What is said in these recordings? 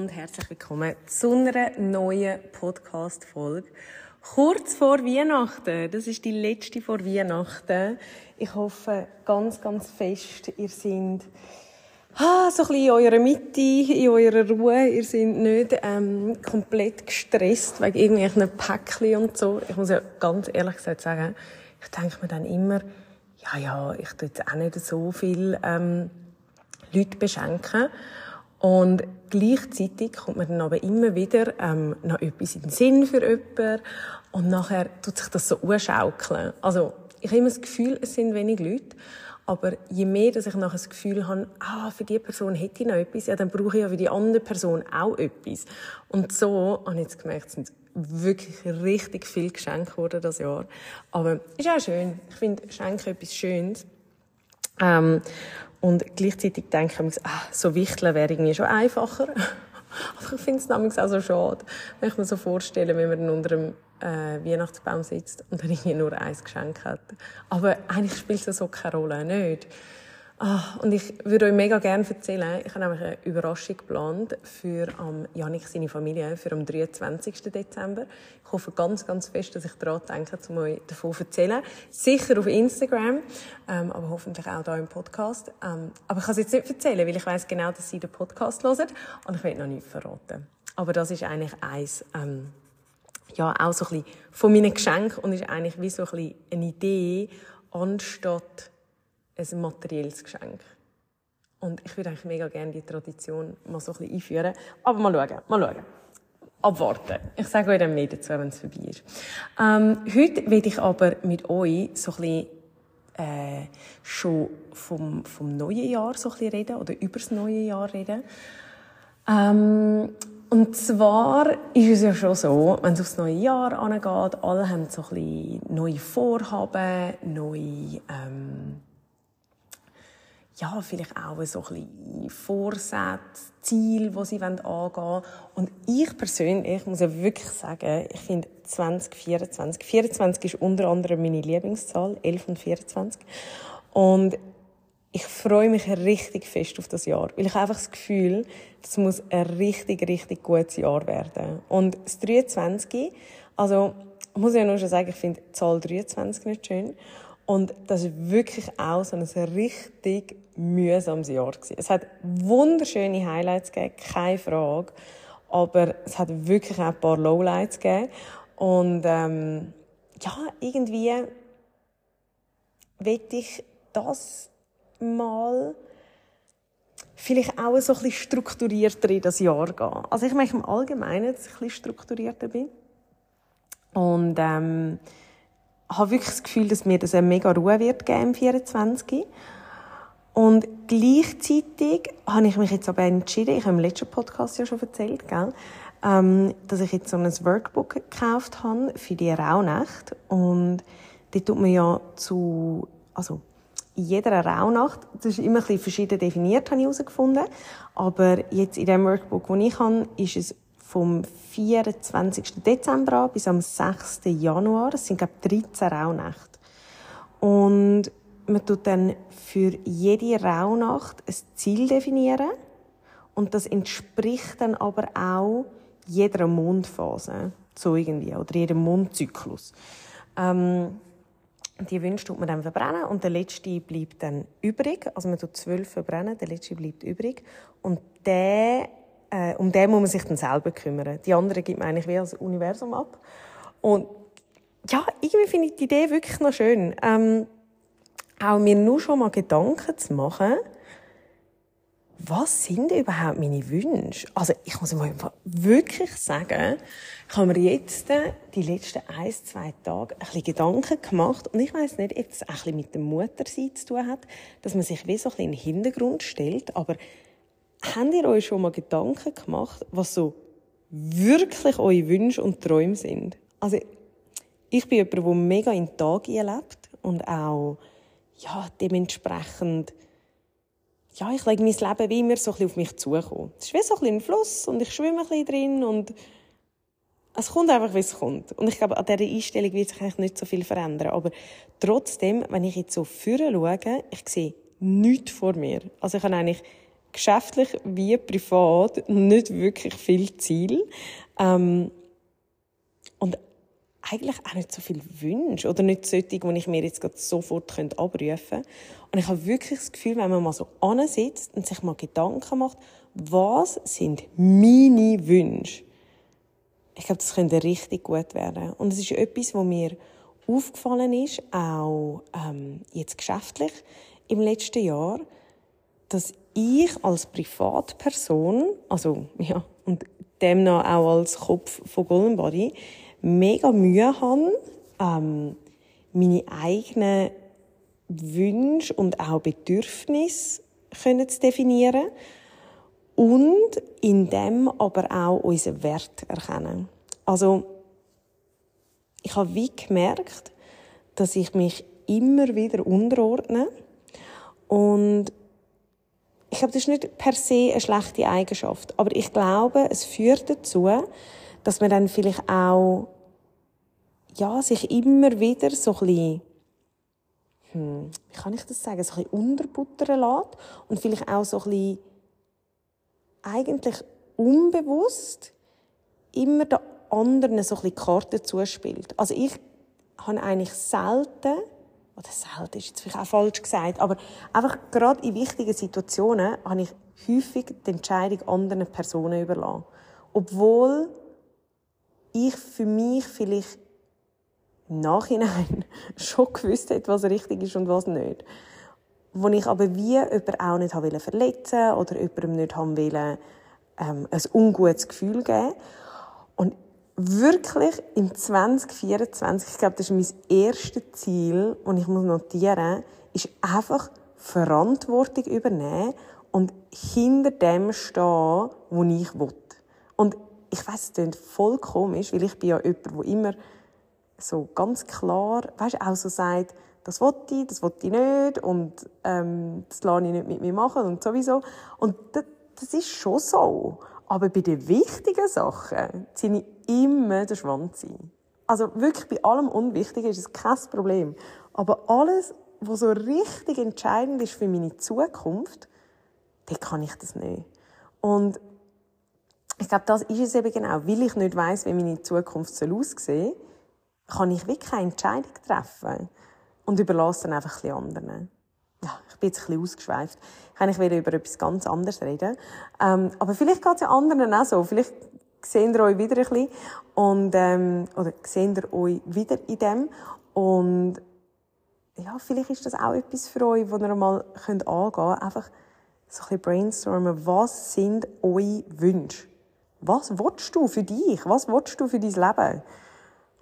Und herzlich willkommen zu einer neuen Podcast-Folge. Kurz vor Weihnachten, das ist die letzte vor Weihnachten. Ich hoffe ganz, ganz fest, ihr seid ah, so ein bisschen in eurer Mitte, in eurer Ruhe. Ihr seid nicht ähm, komplett gestresst wegen irgendwelchen Päckchen und so. Ich muss ja ganz ehrlich gesagt sagen, ich denke mir dann immer, ja, ja, ich tue jetzt auch nicht so viel ähm, Leute beschenken. Und gleichzeitig kommt man dann aber immer wieder ähm, noch etwas in den Sinn für jemanden und nachher tut sich das so urschaukeln. Also ich habe immer das Gefühl, es sind wenig Leute, aber je mehr, dass ich nachher das Gefühl habe, ah, für diese Person hätte ich noch etwas, ja, dann brauche ich ja für die andere Person auch etwas. Und so habe ich jetzt gemerkt, es sind wirklich richtig viel Geschenke geworden das Jahr. Aber ist auch schön. Ich finde Schenken etwas Schönes. Ähm, und gleichzeitig denke ich ah, so wichteln wäre irgendwie schon einfacher. Aber ich finde es nämlich auch so schade, wenn ich mir so vorstelle, wenn man unter einem äh, Weihnachtsbaum sitzt und dann irgendwie nur ein Geschenk hat. Aber eigentlich spielt es so keine Rolle, nicht? Ah, und ich würde euch mega gerne erzählen, ich habe nämlich eine Überraschung geplant für am Janik seine Familie, für am 23. Dezember. Ich hoffe ganz, ganz fest, dass ich daran denke, um euch davon zu erzählen. Sicher auf Instagram, ähm, aber hoffentlich auch hier im Podcast. Ähm, aber ich kann es jetzt nicht erzählen, weil ich weiß genau, dass sie den Podcast hören und ich will noch nichts verraten. Aber das ist eigentlich eins, ähm, ja, auch so ein bisschen von meinen Geschenken und ist eigentlich wie so ein bisschen eine Idee, anstatt ein materielles Geschenk. Und ich würde eigentlich mega gerne die Tradition mal so ein bisschen einführen. Aber mal schauen, mal schauen. Abwarten. Ich sage euch dann mehr dazu, wenn es vorbei ist. Ähm, heute will ich aber mit euch so ein bisschen äh, schon vom, vom neuen Jahr so ein bisschen reden oder über das neue Jahr reden. Ähm, und zwar ist es ja schon so, wenn es aufs neue Jahr angeht, alle haben so ein bisschen neue Vorhaben, neue ähm, ja, vielleicht auch so ein bisschen Vorsätze, Ziele, die sie angehen wollen. Und ich persönlich muss ja wirklich sagen, ich finde 2024, 24 ist unter anderem meine Lieblingszahl, 11 und 24. Und ich freue mich richtig fest auf das Jahr, weil ich einfach das Gefühl, das muss ein richtig, richtig gutes Jahr werden. Und das 23, also, ich muss ja nur schon sagen, ich finde die Zahl 23 nicht schön. Und das ist wirklich auch so ein richtig mühsames Jahr gewesen. Es hat wunderschöne Highlights gegeben, keine Frage. Aber es hat wirklich auch ein paar Lowlights gegeben. Und, ähm, ja, irgendwie will ich das mal vielleicht auch so ein bisschen strukturierter in das Jahr gehen. Also ich möchte im Allgemeinen, dass ich ein bisschen strukturierter bin. Und, ähm, habe wirklich das Gefühl, dass mir das eine mega Ruhe wird geben im 24. Und gleichzeitig habe ich mich jetzt aber entschieden, ich habe im letzten Podcast ja schon erzählt, gell, ähm, dass ich jetzt so ein Workbook gekauft habe für die Rauhnacht. Und die tut man ja zu, also in jeder Rauhnacht, das ist immer ein bisschen verschieden definiert, habe ich herausgefunden. Aber jetzt in dem Workbook, das ich habe, ist es vom 24. Dezember an bis am 6. Januar. Das sind, glaube ich, 13 Rauhnächte. Und man tut dann für jede Rauhnacht ein Ziel definieren. Und das entspricht dann aber auch jeder Mondphase. So irgendwie. Oder jedem Mondzyklus. Ähm, die Wünsche tut man dann verbrennen und der letzte bleibt dann übrig. Also man tut zwölf verbrennen, der letzte bleibt übrig. Und der äh, um den muss man sich dann selber kümmern. Die anderen gibt man eigentlich wie als Universum ab. Und ja, irgendwie finde ich die Idee wirklich noch schön. Ähm, auch mir nur schon mal Gedanken zu machen, was sind überhaupt meine Wünsche? Also ich muss mal wirklich sagen, ich habe mir jetzt die letzten ein, zwei Tage ein bisschen Gedanken gemacht und ich weiß nicht, ob es ein bisschen mit dem Muttersein zu tun hat, dass man sich wie so ein bisschen in den Hintergrund stellt, aber Habt ihr euch schon mal Gedanken gemacht, was so wirklich eure Wünsche und Träume sind. Also, ich bin jemand, der mega in den Tag lebt und auch, ja, dementsprechend, ja, ich lege mein Leben wie immer so ein bisschen auf mich zukommen. Es ist wie so ein, ein Fluss und ich schwimme ein bisschen drin und es kommt einfach, wie es kommt. Und ich glaube, an dieser Einstellung wird sich eigentlich nicht so viel verändern. Aber trotzdem, wenn ich jetzt so vorne schaue, ich sehe nichts vor mir. Also ich habe eigentlich geschäftlich wie privat nicht wirklich viel Ziel. Ähm, und eigentlich auch nicht so viel Wünsche oder nicht solche, die ich mir jetzt gerade sofort abrufen könnte. Und ich habe wirklich das Gefühl, wenn man mal so ansitzt und sich mal Gedanken macht, was sind meine Wünsche? Ich glaube, das könnte richtig gut werden. Und es ist etwas, was mir aufgefallen ist, auch ähm, jetzt geschäftlich im letzten Jahr, dass ich als Privatperson, also ja, und demnach auch als Kopf von Golden Body, mega Mühe habe, ähm, meine eigenen Wünsche und auch Bedürfnisse zu definieren und in dem aber auch unseren Wert erkennen. Also ich habe wie gemerkt, dass ich mich immer wieder unterordne und ich glaube, das ist nicht per se eine schlechte Eigenschaft, aber ich glaube, es führt dazu, dass man dann vielleicht auch, ja, sich immer wieder so ein bisschen, hm, wie kann ich das sagen, so ein bisschen unterbuttern lässt und vielleicht auch so ein bisschen eigentlich unbewusst immer den anderen so ein bisschen Karten zuspielt. Also ich habe eigentlich selten oder selten ist jetzt vielleicht auch falsch gesagt, aber einfach gerade in wichtigen Situationen habe ich häufig die Entscheidung anderen Personen überlassen. Obwohl ich für mich vielleicht im Nachhinein schon gewusst hätte, was richtig ist und was nicht. Wo ich aber wie jemanden auch nicht verletzen wollte oder jemandem nicht wollte, ähm, ein ungutes Gefühl geben. Und wirklich im 2024, ich glaube, das ist mein erstes Ziel, und ich muss notieren, ist einfach Verantwortung übernehmen und hinter dem stehen, wo ich will. Und ich weiß, es klingt voll komisch, weil ich bin ja jemand, der immer so ganz klar, weißt, auch so sagt, das will ich, das will ich nicht und ähm, das lasse ich nicht mit mir machen und sowieso. Und das, das ist schon so. Aber bei den wichtigen Sachen ziehe ich immer den Schwanz ein. Also wirklich bei allem Unwichtigen ist es kein Problem. Aber alles, was so richtig entscheidend ist für meine Zukunft, dann kann ich das nicht. Und ich glaube, das ist es eben genau. Weil ich nicht weiß, wie meine Zukunft soll aussehen soll, kann ich wirklich keine Entscheidung treffen. Und überlasse dann einfach ein anderen. Ja, ich bin jetzt ein bisschen ausgeschweift. Ich eigentlich wieder über etwas ganz anderes reden. Ähm, aber vielleicht geht es ja anderen auch so. Vielleicht seht ihr euch wieder ein bisschen. Und, ähm, oder seht ihr euch wieder in dem. Und, ja, vielleicht ist das auch etwas für euch, wo ihr mal könnt angehen könnt. Einfach so ein bisschen brainstormen. Was sind eure Wünsche? was willst du für dich? Was willst du für dein Leben?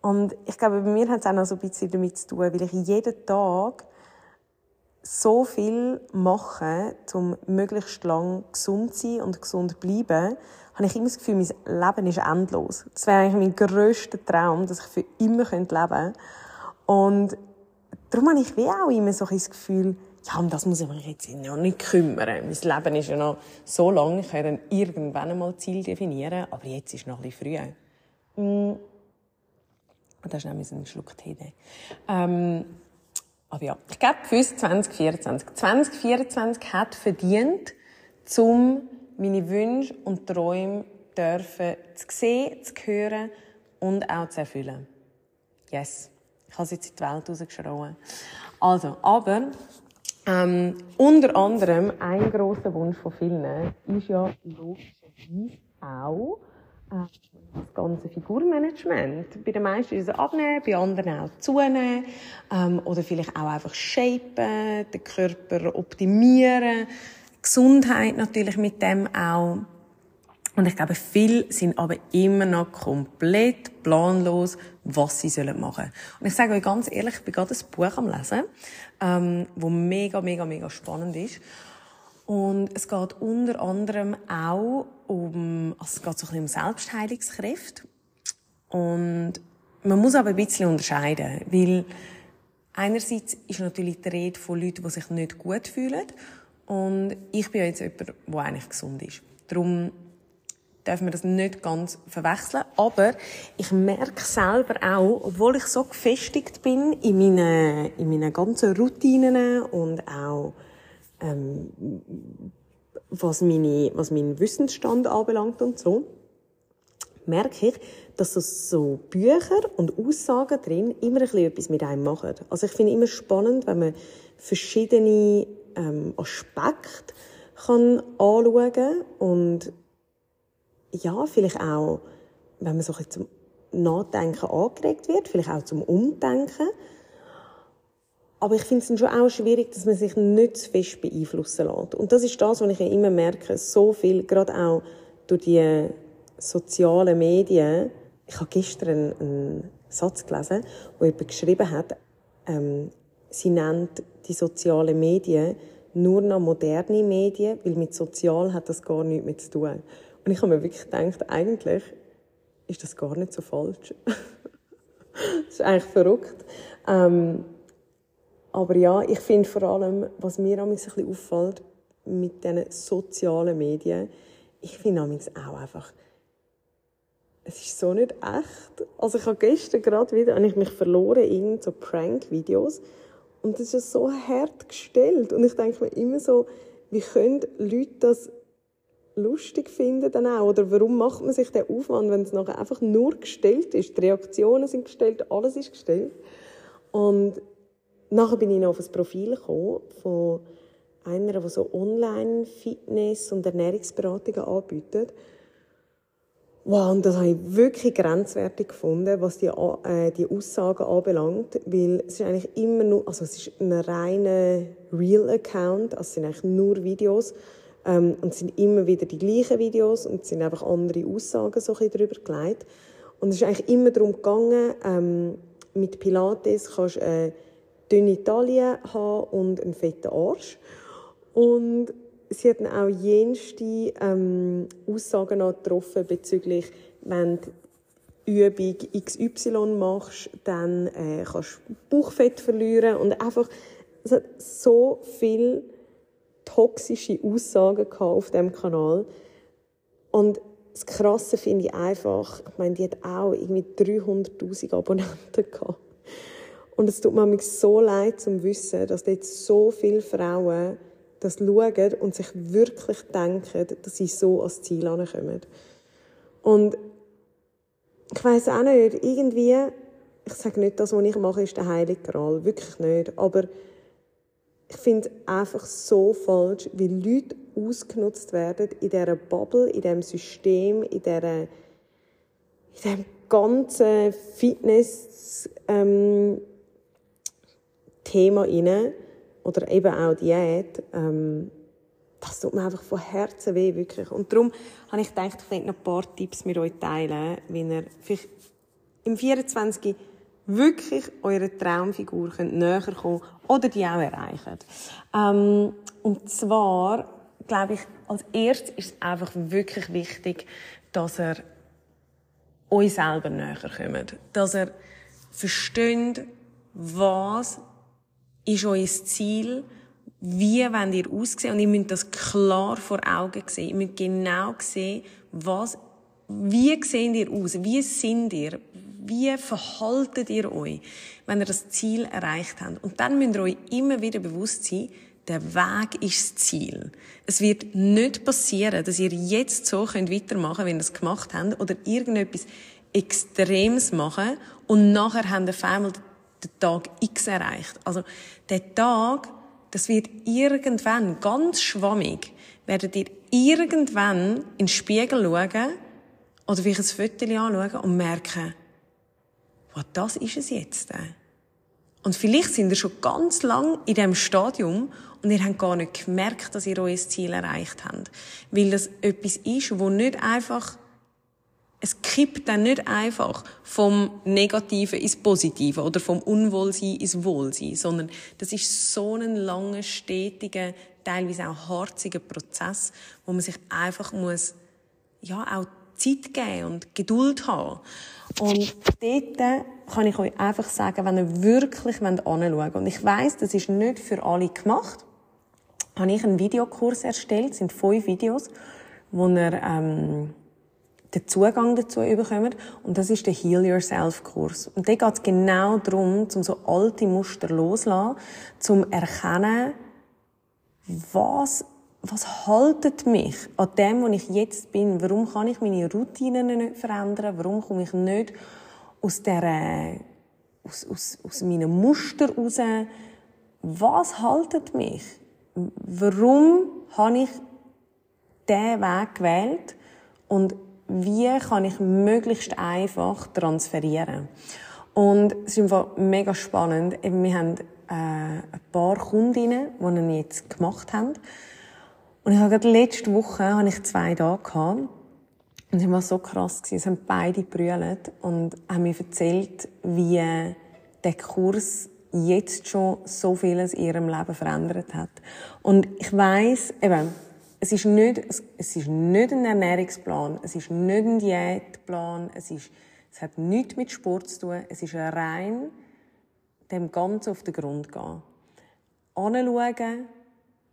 Und ich glaube, bei mir hat es auch noch so ein bisschen damit zu tun, weil ich jeden Tag so viel mache, um möglichst lang gesund zu sein und gesund zu bleiben, habe ich immer das Gefühl, mein Leben ist endlos. Das wäre eigentlich mein grösster Traum, dass ich für immer leben könnte. Und darum habe ich wie auch immer so ein Gefühl, ja, um das muss ich mich jetzt noch nicht kümmern. Mein Leben ist ja noch so lang, ich werde dann irgendwann einmal Ziel definieren, aber jetzt ist noch ein bisschen früh. Mm. Und da ist nämlich ein Schluck Tee. Ähm, aber ja, ich glaube, für 2024. 2024 hat verdient, um meine Wünsche und Träume dürfen zu sehen, zu hören und auch zu erfüllen. Yes. Ich habe es jetzt in die Welt rausgeschrien. Also, aber ähm, unter anderem ein großer Wunsch von vielen ist ja logischerweise auch das ganze Figurmanagement. Bei den meisten ist es abnehmen, bei anderen auch zunehmen ähm, oder vielleicht auch einfach shapen, den Körper optimieren, Gesundheit natürlich mit dem auch. Und ich glaube, viele sind aber immer noch komplett planlos, was sie sollen machen. Und ich sage euch ganz ehrlich, ich bin gerade ein Buch am Lesen, ähm, wo mega, mega, mega spannend ist. Und es geht unter anderem auch um, also es geht so ein bisschen um Selbstheilungskräfte. Und man muss aber ein bisschen unterscheiden, weil einerseits ist natürlich die Rede von Leuten, die sich nicht gut fühlen. Und ich bin jetzt jemand, der eigentlich gesund ist. Darum darf man das nicht ganz verwechseln. Aber ich merke selber auch, obwohl ich so gefestigt bin in meinen, in meinen ganzen Routinen und auch, ähm, was, meine, was meinen Wissensstand anbelangt und so, merke ich, dass so Bücher und Aussagen drin immer ein bisschen etwas mit einem machen. Also ich finde immer spannend, wenn man verschiedene ähm, Aspekte kann anschauen und ja, vielleicht auch, wenn man so ein zum Nachdenken angeregt wird, vielleicht auch zum Umdenken. Aber ich finde es schon auch schwierig, dass man sich nicht zu fest beeinflussen lässt. Und das ist das, was ich immer merke, so viel, gerade auch durch die sozialen Medien. Ich habe gestern einen, einen Satz gelesen, wo jemand geschrieben hat, ähm, sie nennt die sozialen Medien nur noch moderne Medien, weil mit sozial hat das gar nichts mehr zu tun. Und ich habe mir wirklich gedacht, eigentlich ist das gar nicht so falsch. das ist eigentlich verrückt. Ähm, aber ja, ich finde vor allem, was mir ein bisschen auffällt mit diesen sozialen Medien, ich finde auch einfach, es ist so nicht echt. Also ich habe gestern gerade wieder, habe ich mich verloren in so Prank-Videos und das ist so hart gestellt und ich denke mir immer so, wie können Leute das lustig finden dann auch? Oder warum macht man sich den Aufwand, wenn es nachher einfach nur gestellt ist? Die Reaktionen sind gestellt, alles ist gestellt. Und nachher bin ich noch auf ein Profil gekommen von einer, die so Online-Fitness- und Ernährungsberatungen anbietet. Wow, und das habe ich wirklich grenzwertig gefunden, was die, äh, die Aussagen anbelangt, weil es ist eigentlich immer nur, also es ist ein reiner Real-Account, also es sind eigentlich nur Videos, ähm, und es sind immer wieder die gleichen Videos und es sind einfach andere Aussagen so ein darüber gelegt. Und es ist eigentlich immer darum gegangen, ähm, mit Pilates kannst du eine dünne Taille haben und einen fetten Arsch. Und sie hat auch jenste ähm, Aussagen getroffen bezüglich, wenn du Übung XY machst, dann äh, kannst du Bauchfett verlieren und einfach es hat so viel toxische Aussagen auf dem Kanal. Und das Krasse finde ich einfach, ich meine, die hat auch irgendwie 300'000 Abonnenten gehabt. Und es tut mir so leid zu wissen, dass dort so viele Frauen das schauen und sich wirklich denken, dass sie so ans Ziel ankommen. Und ich weiß auch nicht, irgendwie, ich sage nicht, das, was ich mache, ist der Heilige Gral. Wirklich nicht. Aber ich finde einfach so falsch, wie Leute ausgenutzt werden in dieser Bubble, in diesem System, in dieser, in diesem ganzen Fitness ähm, Thema inne oder eben auch Diät. Ähm, das tut mir einfach von Herzen weh, wirklich. Und darum habe ich gedacht, ich könnte noch ein paar Tipps mit euch teilen, wie ihr vielleicht im 24 wirklich eurer Traumfigur könnt näher kommen oder die auch erreichen. Ähm, und zwar, glaube ich, als erstes ist es einfach wirklich wichtig, dass er euch selber näher kommt. Dass er versteht, was ist euer Ziel, wie wollt ihr aussehen und ihr müsst das klar vor Augen sehen. Ihr müsst genau sehen, was, wie seht ihr aus, wie sind ihr, wie verhaltet ihr euch, wenn ihr das Ziel erreicht habt? Und dann müsst ihr euch immer wieder bewusst sein, der Weg ist das Ziel. Es wird nicht passieren, dass ihr jetzt so könnt weitermachen könnt, wie ihr es gemacht habt, oder irgendetwas Extremes machen und nachher habt ihr auf einmal den Tag X erreicht. Also, der Tag, das wird irgendwann ganz schwammig, werdet ihr irgendwann in den Spiegel schauen oder vielleicht ein Foto anschauen und merken, was das ist es jetzt. Und vielleicht sind ihr schon ganz lang in diesem Stadium und ihr habt gar nicht gemerkt, dass ihr euer Ziel erreicht habt. Weil das etwas ist, wo nicht einfach, es kippt dann nicht einfach vom Negativen ins Positive oder vom Unwohlsein ins Wohlsein, sondern das ist so ein langer, stetiger teilweise auch harziger Prozess, wo man sich einfach muss, ja, auch Zeit geben und Geduld haben. Und dort kann ich euch einfach sagen, wenn ihr wirklich anschauen wollt, und ich weiss, das ist nicht für alle gemacht, habe ich einen Videokurs erstellt, das sind fünf Videos, wo ihr ähm, den Zugang dazu bekommt. Und das ist der Heal Yourself Kurs. Und da geht genau darum, um so alte Muster loszulassen, zum erkennen, was was haltet mich an dem, wo ich jetzt bin? Warum kann ich meine Routinen nicht verändern? Warum komme ich nicht aus der, aus, aus, aus meinen Muster raus? Was haltet mich? Warum habe ich diesen Weg gewählt? Und wie kann ich möglichst einfach transferieren? Und es ist einfach mega spannend. wir haben äh, ein paar Kundinnen, die ihn jetzt gemacht haben. Und ich habe gerade letzte Woche habe ich zwei Tage gehabt. Und es war so krass. Es haben beide brüllt und haben mir erzählt, wie der Kurs jetzt schon so vieles in ihrem Leben verändert hat. Und ich weiss, eben, es ist nicht, es ist nicht ein Ernährungsplan, es ist nicht ein Diätplan, es ist, es hat nichts mit Sport zu tun, es ist rein dem Ganzen auf den Grund gehen. Anschauen,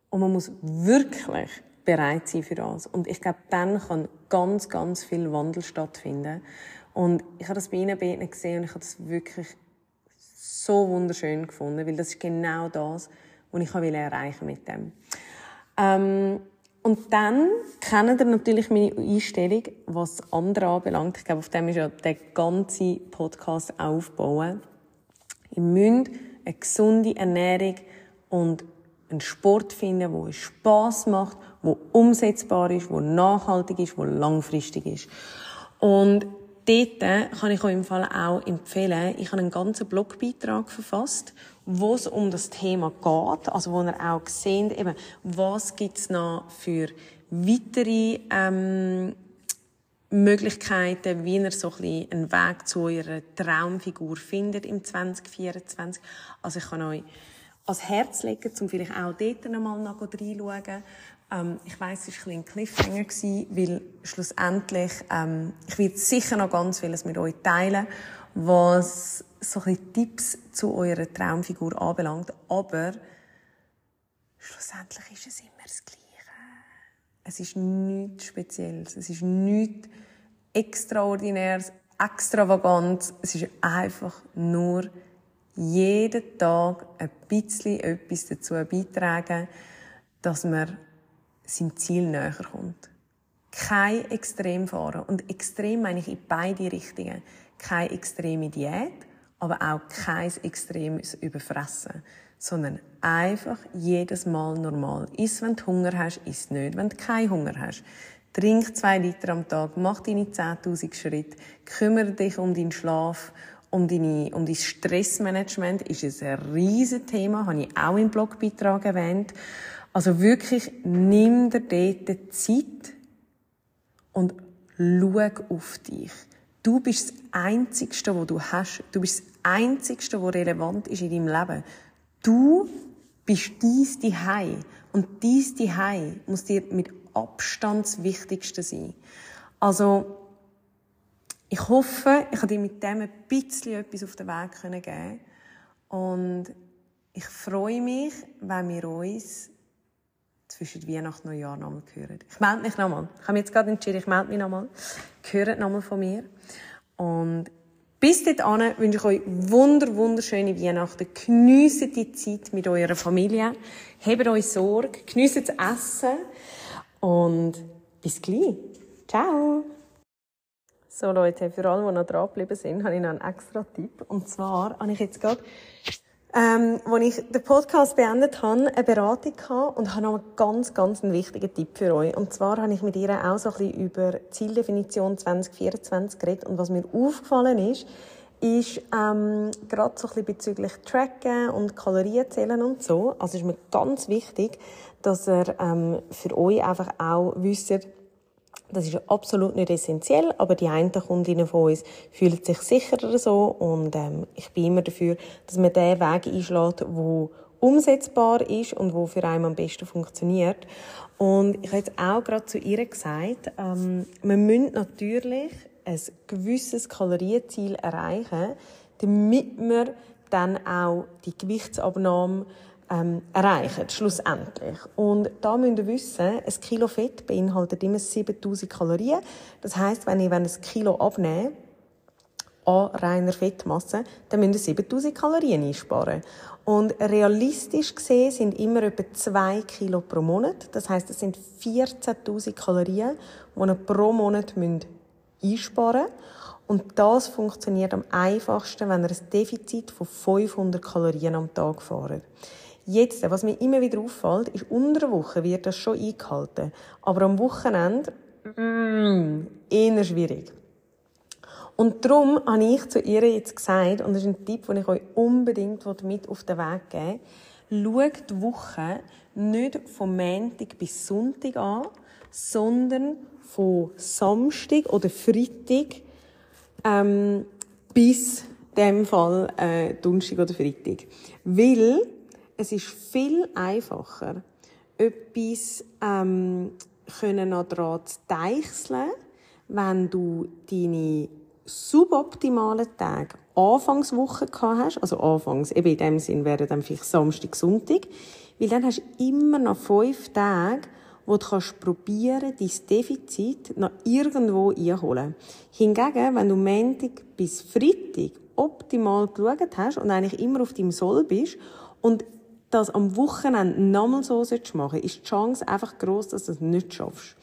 und man muss wirklich bereit sein für das. Und ich glaube, dann kann ganz, ganz viel Wandel stattfinden. Und ich habe das bei Ihnen beiden gesehen und ich habe das wirklich so wunderschön gefunden, weil das ist genau das, was ich erreichen mit dem. Ähm, und dann kennen ihr natürlich meine Einstellung, was andere anbelangt. Ich glaube, auf dem ist ja der ganze Podcast aufbauen. Ihr müsst eine gesunde Ernährung und einen Sport finden, wo es Spaß macht, wo umsetzbar ist, wo nachhaltig ist, wo langfristig ist. Und dort kann ich euch im Fall auch empfehlen, ich habe einen ganzen Blogbeitrag verfasst, wo es um das Thema geht, also wo ihr auch seht, eben, was gibt's noch für weitere ähm, Möglichkeiten, wie ihr so ein bisschen einen Weg zu eurer Traumfigur findet im 2024. Also ich kann euch ans Herz legen, um vielleicht auch dort nochmal reinschauen. Ähm, ich weiss, es war ein, ein Cliffhanger, weil schlussendlich, ähm, ich werde sicher noch ganz vieles mit euch teilen, was so ein Tipps zu eurer Traumfigur anbelangt, aber schlussendlich ist es immer das Gleiche. Es ist nichts Spezielles, es ist nichts Extraordinäres, Extravagantes, es ist einfach nur jeden Tag ein bisschen etwas dazu beitragen, dass man seinem Ziel näher kommt. Kein Extrem fahren. Und extrem meine ich in beide Richtungen. Keine extreme Diät, aber auch kein extremes Überfressen. Sondern einfach jedes Mal normal. Iss, wenn du Hunger hast, iss nicht, wenn du keinen Hunger hast. Trink zwei Liter am Tag, mach deine 10.000 Schritte, kümmere dich um deinen Schlaf um, deine, um dein Stressmanagement ist ein riesiges Thema, habe ich auch im Blogbeitrag erwähnt. Also wirklich, nimm dir dort Zeit und schau auf dich. Du bist das Einzigste, was du hast. Du bist das Einzigste, was relevant ist in deinem Leben. Du bist dies die Hai und dies die Hai muss dir mit Abstand das Wichtigste sein. Also ich hoffe, ich habe dir mit dem ein bisschen etwas auf den Weg geben können Und ich freue mich, wenn wir uns zwischen Weihnachten und Neujahr nochmal hören. Ich melde mich nochmal. Ich habe mich jetzt gerade entschieden, ich melde mich nochmal. Hört nochmal von mir. Und bis dahin wünsche ich euch wunder, wunderschöne Weihnachten. Geniesst die Zeit mit eurer Familie. Habt euch Sorge. Geniesst das Essen. Und bis gleich. Ciao. So Leute, für alle, die noch dran geblieben sind, habe ich noch einen extra Tipp. Und zwar habe ich jetzt gerade, ähm, als ich den Podcast beendet habe, eine Beratung gehabt und habe noch einen ganz, ganz einen wichtigen Tipp für euch. Und zwar habe ich mit ihr auch so ein bisschen über Zieldefinition 2024 geredet. Und was mir aufgefallen ist, ist ähm, gerade so ein bisschen bezüglich Tracken und Kalorien zählen und so. Also ist mir ganz wichtig, dass ihr ähm, für euch einfach auch wisst, das ist absolut nicht essentiell, aber die einen Kundinnen von uns fühlen sich sicherer so und ähm, ich bin immer dafür, dass man den Weg einschlägt, wo umsetzbar ist und wo für einen am besten funktioniert. Und ich habe jetzt auch gerade zu ihr gesagt, ähm, man müssen natürlich ein gewisses Kalorienziel erreichen, damit wir dann auch die Gewichtsabnahme ähm, erreichen, schlussendlich. Und da müsst ihr wissen, ein Kilo Fett beinhaltet immer 7000 Kalorien. Das heißt, wenn ich ein Kilo abnehme, an reiner Fettmasse, dann müssen ihr 7000 Kalorien einsparen. Und realistisch gesehen sind immer etwa 2 Kilo pro Monat. Das heißt, es sind 14.000 Kalorien, die ihr pro Monat einsparen müsst. Und das funktioniert am einfachsten, wenn ihr ein Defizit von 500 Kalorien am Tag fahrt. Jetzt, was mir immer wieder auffällt, ist, unter der Woche wird das schon eingehalten. Aber am Wochenende, mm, eher schwierig. Und darum habe ich zu ihr jetzt gesagt, und das ist ein Tipp, den ich euch unbedingt mit auf den Weg geben will, schaut die Woche nicht von Montag bis Sonntag an, sondern von Samstag oder Freitag ähm, bis dem Fall äh, Donnerstag oder Freitag. Weil es ist viel einfacher, etwas ähm, können daran zu deichseln, wenn du deine suboptimalen Tage Anfangswoche gehabt hast, also anfangs, eben in dem Sinn wäre dann vielleicht Samstag, Sonntag, weil dann hast du immer noch fünf Tage, wo du kannst probieren, dein Defizit noch irgendwo einholen. Hingegen, wenn du Montag bis Freitag optimal geschaut hast und eigentlich immer auf deinem Soll bist und das am Wochenende nochmal so machen ist die Chance einfach groß, dass du es nicht schaffst.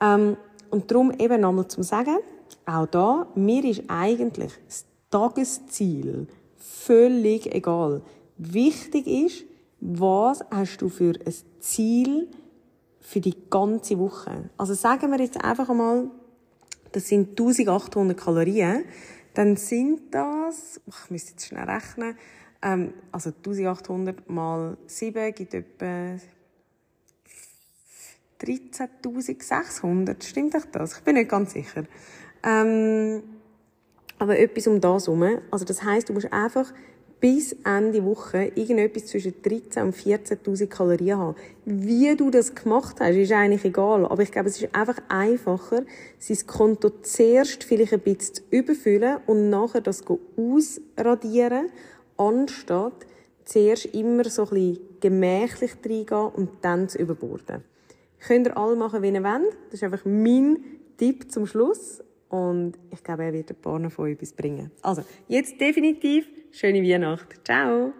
Ähm, und darum eben nochmal zum Sagen, auch da, mir ist eigentlich das Tagesziel völlig egal. Wichtig ist, was hast du für ein Ziel für die ganze Woche? Also sagen wir jetzt einfach einmal, das sind 1800 Kalorien, dann sind das, ich müsste jetzt schnell rechnen, ähm, also 1800 mal 7 gibt etwa 13.600. Stimmt euch das? Ich bin nicht ganz sicher. Ähm, aber etwas um das herum. Also das heisst, du musst einfach bis Ende Woche irgendetwas zwischen 13.000 und 14.000 Kalorien haben. Wie du das gemacht hast, ist eigentlich egal. Aber ich glaube, es ist einfach einfacher, sein Konto zuerst vielleicht ein bisschen zu überfüllen und nachher das ausradieren, anstatt zuerst immer so ein bisschen gemächlich reingehen und dann zu überborden. Könnt ihr alle machen, wie ihr wollt. Das ist einfach mein Tipp zum Schluss. Und ich glaube, er wird ein paar von euch etwas bringen. Also, jetzt definitiv schöne Weihnacht. Ciao!